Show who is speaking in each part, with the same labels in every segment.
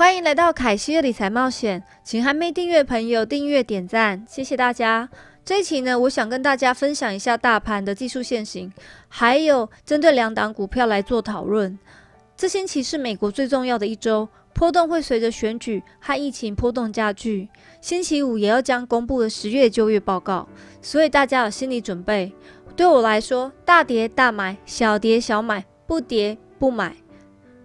Speaker 1: 欢迎来到凯西的理财冒险，请还没订阅朋友订阅点赞，谢谢大家。这一期呢，我想跟大家分享一下大盘的技术线型，还有针对两档股票来做讨论。这星期是美国最重要的一周，波动会随着选举和疫情波动加剧。星期五也要将公布的十月就业报告，所以大家有心理准备。对我来说，大跌大买，小跌小买，不跌不买。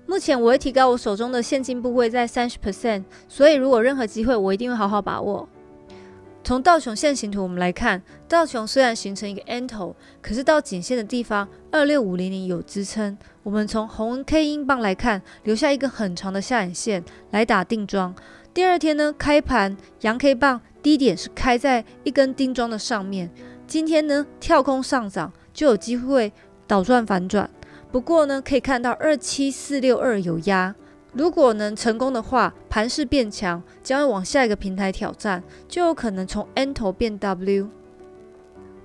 Speaker 1: 目前我会提高我手中的现金部位在三十 percent，所以如果任何机会，我一定会好好把握。从道琼线形图我们来看，道琼虽然形成一个 N 头，可是到颈线的地方二六五零零有支撑。我们从红 K 英镑来看，留下一个很长的下影线来打定桩。第二天呢，开盘阳 K 棒低点是开在一根定桩的上面。今天呢，跳空上涨就有机会倒转反转。不过呢，可以看到二七四六二有压，如果能成功的话，盘势变强，将会往下一个平台挑战，就有可能从 N 头变 W。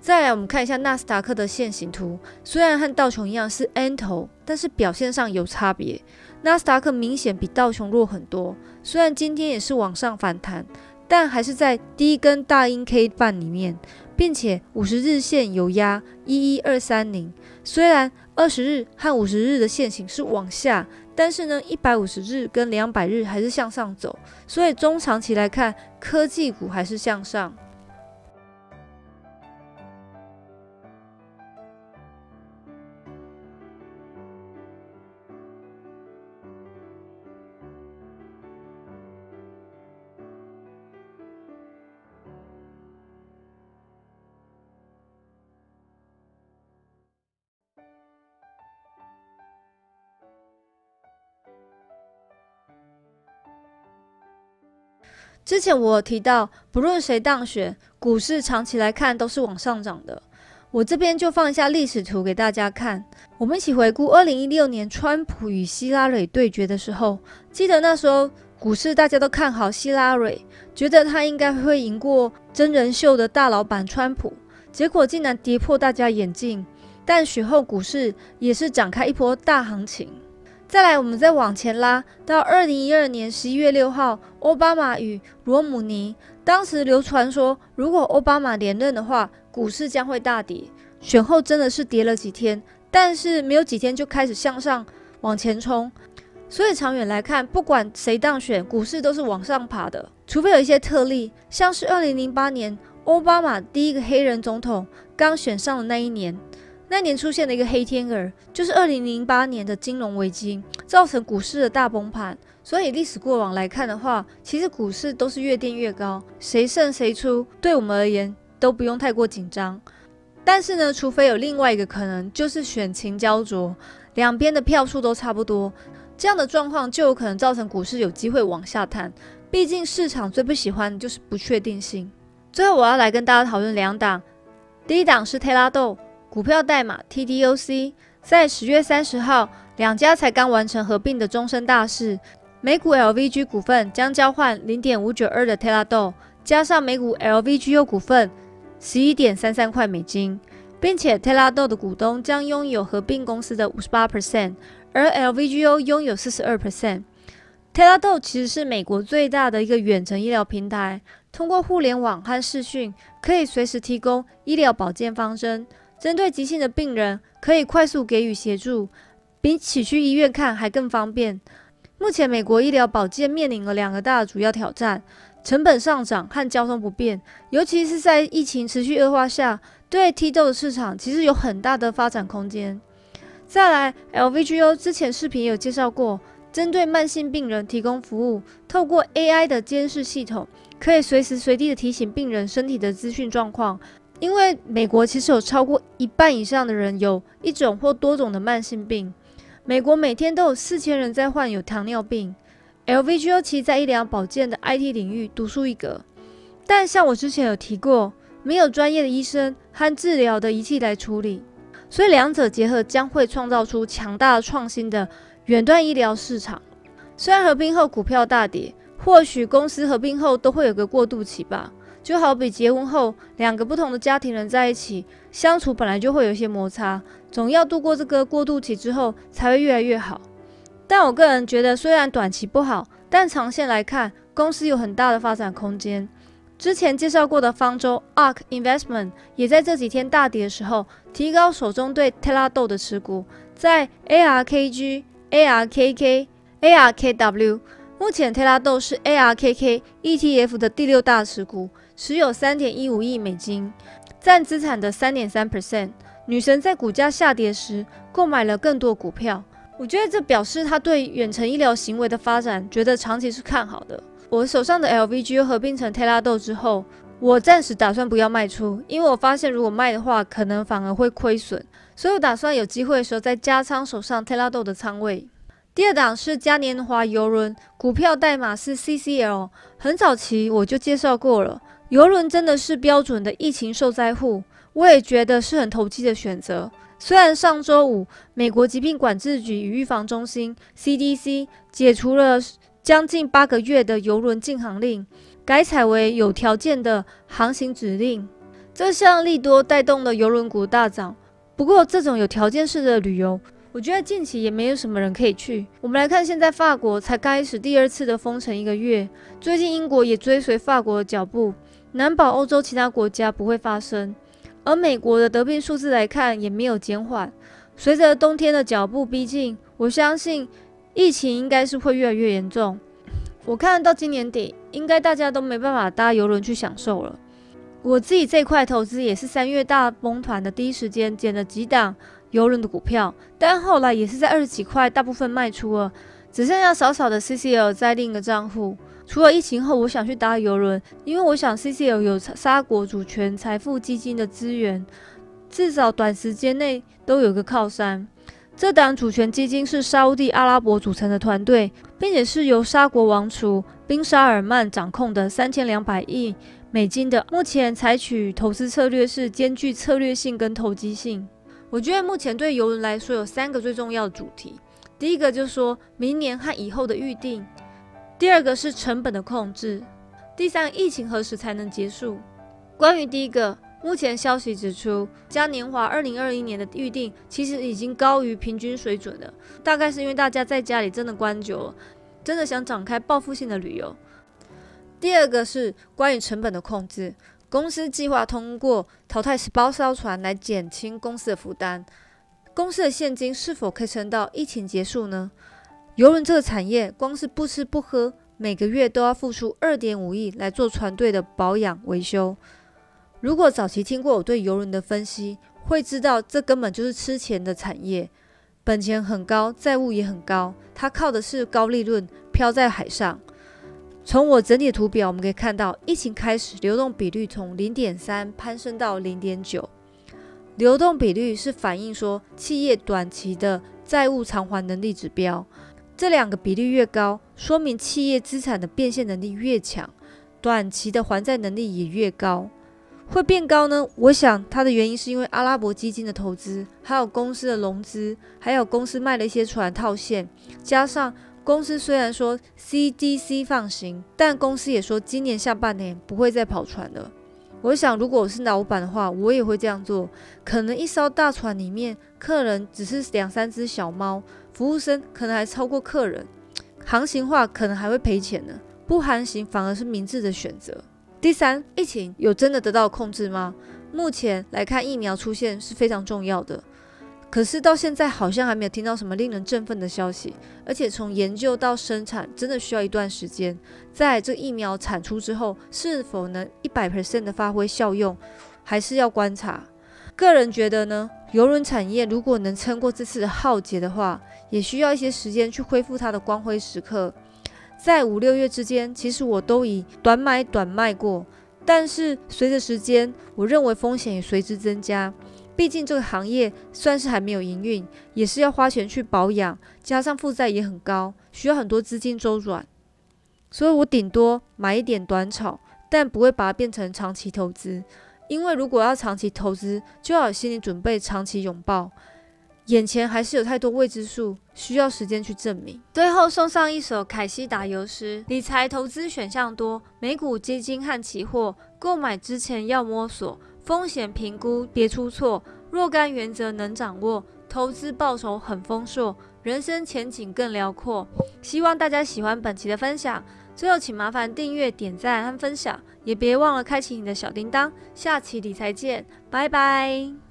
Speaker 1: 再来，我们看一下纳斯达克的线形图，虽然和道琼一样是 N 头，但是表现上有差别。纳斯达克明显比道琼弱很多，虽然今天也是往上反弹，但还是在第一根大阴 K 棒里面。并且五十日线有压一一二三零，虽然二十日和五十日的线型是往下，但是呢，一百五十日跟两百日还是向上走，所以中长期来看，科技股还是向上。之前我提到，不论谁当选，股市长期来看都是往上涨的。我这边就放一下历史图给大家看。我们一起回顾二零一六年川普与希拉蕊对决的时候，记得那时候股市大家都看好希拉蕊，觉得他应该会赢过真人秀的大老板川普，结果竟然跌破大家眼镜。但随后股市也是展开一波大行情。再来，我们再往前拉到二零一二年十一月六号，奥巴马与罗姆尼，当时流传说，如果奥巴马连任的话，股市将会大跌。选后真的是跌了几天，但是没有几天就开始向上往前冲。所以长远来看，不管谁当选，股市都是往上爬的，除非有一些特例，像是二零零八年奥巴马第一个黑人总统刚选上的那一年。那年出现了一个黑天鹅，就是二零零八年的金融危机，造成股市的大崩盘。所以历史过往来看的话，其实股市都是越垫越高，谁胜谁出，对我们而言都不用太过紧张。但是呢，除非有另外一个可能，就是选情焦灼，两边的票数都差不多，这样的状况就有可能造成股市有机会往下探。毕竟市场最不喜欢的就是不确定性。最后我要来跟大家讨论两档，第一档是泰拉豆。股票代码 TDOC，在十月三十号，两家才刚完成合并的终身大事，美股 LVG 股份将交换零点五九二的 Telado，加上美股 LVGU 股份十一点三三块美金，并且 Telado 的股东将拥有合并公司的五十八 percent，而 LVGU 拥有四十二 percent。Telado 其实是美国最大的一个远程医疗平台，通过互联网和视讯，可以随时提供医疗保健方针。针对急性的病人，可以快速给予协助，比起去医院看还更方便。目前，美国医疗保健面临了两个大的主要挑战：成本上涨和交通不便。尤其是在疫情持续恶化下，对 T 豆的市场其实有很大的发展空间。再来，LVGO 之前视频有介绍过，针对慢性病人提供服务，透过 AI 的监视系统，可以随时随地的提醒病人身体的资讯状况。因为美国其实有超过一半以上的人有一种或多种的慢性病，美国每天都有四千人在患有糖尿病。LVGO 其在医疗保健的 IT 领域独树一格，但像我之前有提过，没有专业的医生和治疗的仪器来处理，所以两者结合将会创造出强大的创新的远端医疗市场。虽然合并后股票大跌，或许公司合并后都会有个过渡期吧。就好比结婚后，两个不同的家庭人在一起相处，本来就会有一些摩擦，总要度过这个过渡期之后，才会越来越好。但我个人觉得，虽然短期不好，但长线来看，公司有很大的发展空间。之前介绍过的方舟 ARK Investment 也在这几天大跌的时候，提高手中对 Telado 的持股，在 ARKG、ARKK、ARKW。目前 Telado 是 ARKK ETF 的第六大持股，持有三点一五亿美金，占资产的三点三 percent。女神在股价下跌时购买了更多股票，我觉得这表示她对远程医疗行为的发展，觉得长期是看好的。我手上的 LVG 合并成 Telado 之后，我暂时打算不要卖出，因为我发现如果卖的话，可能反而会亏损，所以我打算有机会的时候再加仓手上 Telado 的仓位。第二档是嘉年华邮轮，股票代码是 CCL，很早期我就介绍过了。邮轮真的是标准的疫情受灾户，我也觉得是很投机的选择。虽然上周五美国疾病管制局与预防中心 CDC 解除了。将近八个月的游轮禁航令改采为有条件的航行指令，这项利多带动了游轮股大涨。不过，这种有条件式的旅游，我觉得近期也没有什么人可以去。我们来看，现在法国才开始第二次的封城一个月，最近英国也追随法国的脚步，难保欧洲其他国家不会发生。而美国的得病数字来看也没有减缓，随着冬天的脚步逼近，我相信。疫情应该是会越来越严重，我看到今年底应该大家都没办法搭游轮去享受了。我自己这块投资也是三月大崩团的第一时间捡了几档游轮的股票，但后来也是在二十几块大部分卖出了，只剩下少少的 CCL 在另一个账户。除了疫情后，我想去搭游轮，因为我想 CCL 有沙国主权财富基金的资源，至少短时间内都有个靠山。这档主权基金是沙地阿拉伯组成的团队，并且是由沙国王储宾沙尔曼掌控的三千两百亿美金的。目前采取投资策略是兼具策略性跟投机性。我觉得目前对游轮来说有三个最重要的主题：第一个就是说明年和以后的预定；第二个是成本的控制；第三，疫情何时才能结束？关于第一个。目前消息指出，嘉年华二零二一年的预定其实已经高于平均水准了，大概是因为大家在家里真的关久了，真的想展开报复性的旅游。第二个是关于成本的控制，公司计划通过淘汰十八艘船来减轻公司的负担。公司的现金是否可以撑到疫情结束呢？游轮这个产业，光是不吃不喝，每个月都要付出二点五亿来做船队的保养维修。如果早期听过我对游轮的分析，会知道这根本就是吃钱的产业，本钱很高，债务也很高，它靠的是高利润飘在海上。从我整理图表，我们可以看到，疫情开始，流动比率从零点三攀升到零点九。流动比率是反映说企业短期的债务偿还能力指标，这两个比率越高，说明企业资产的变现能力越强，短期的还债能力也越高。会变高呢？我想它的原因是因为阿拉伯基金的投资，还有公司的融资，还有公司卖了一些船套现，加上公司虽然说 CDC 放行，但公司也说今年下半年不会再跑船了。我想如果我是老板的话，我也会这样做。可能一艘大船里面客人只是两三只小猫，服务生可能还超过客人，航行话可能还会赔钱呢。不航行反而是明智的选择。第三，疫情有真的得到控制吗？目前来看，疫苗出现是非常重要的。可是到现在好像还没有听到什么令人振奋的消息，而且从研究到生产真的需要一段时间。在这疫苗产出之后，是否能一百 percent 的发挥效用，还是要观察。个人觉得呢，邮轮产业如果能撑过这次的浩劫的话，也需要一些时间去恢复它的光辉时刻。在五六月之间，其实我都以短买短卖过，但是随着时间，我认为风险也随之增加。毕竟这个行业算是还没有营运，也是要花钱去保养，加上负债也很高，需要很多资金周转。所以我顶多买一点短炒，但不会把它变成长期投资，因为如果要长期投资，就要有心理准备，长期拥抱。眼前还是有太多未知数，需要时间去证明。最后送上一首凯西打油诗：理财投资选项多，美股基金和期货，购买之前要摸索，风险评估别出错，若干原则能掌握，投资报酬很丰硕，人生前景更辽阔。希望大家喜欢本期的分享。最后，请麻烦订阅、点赞和分享，也别忘了开启你的小叮当。下期理财见，拜拜。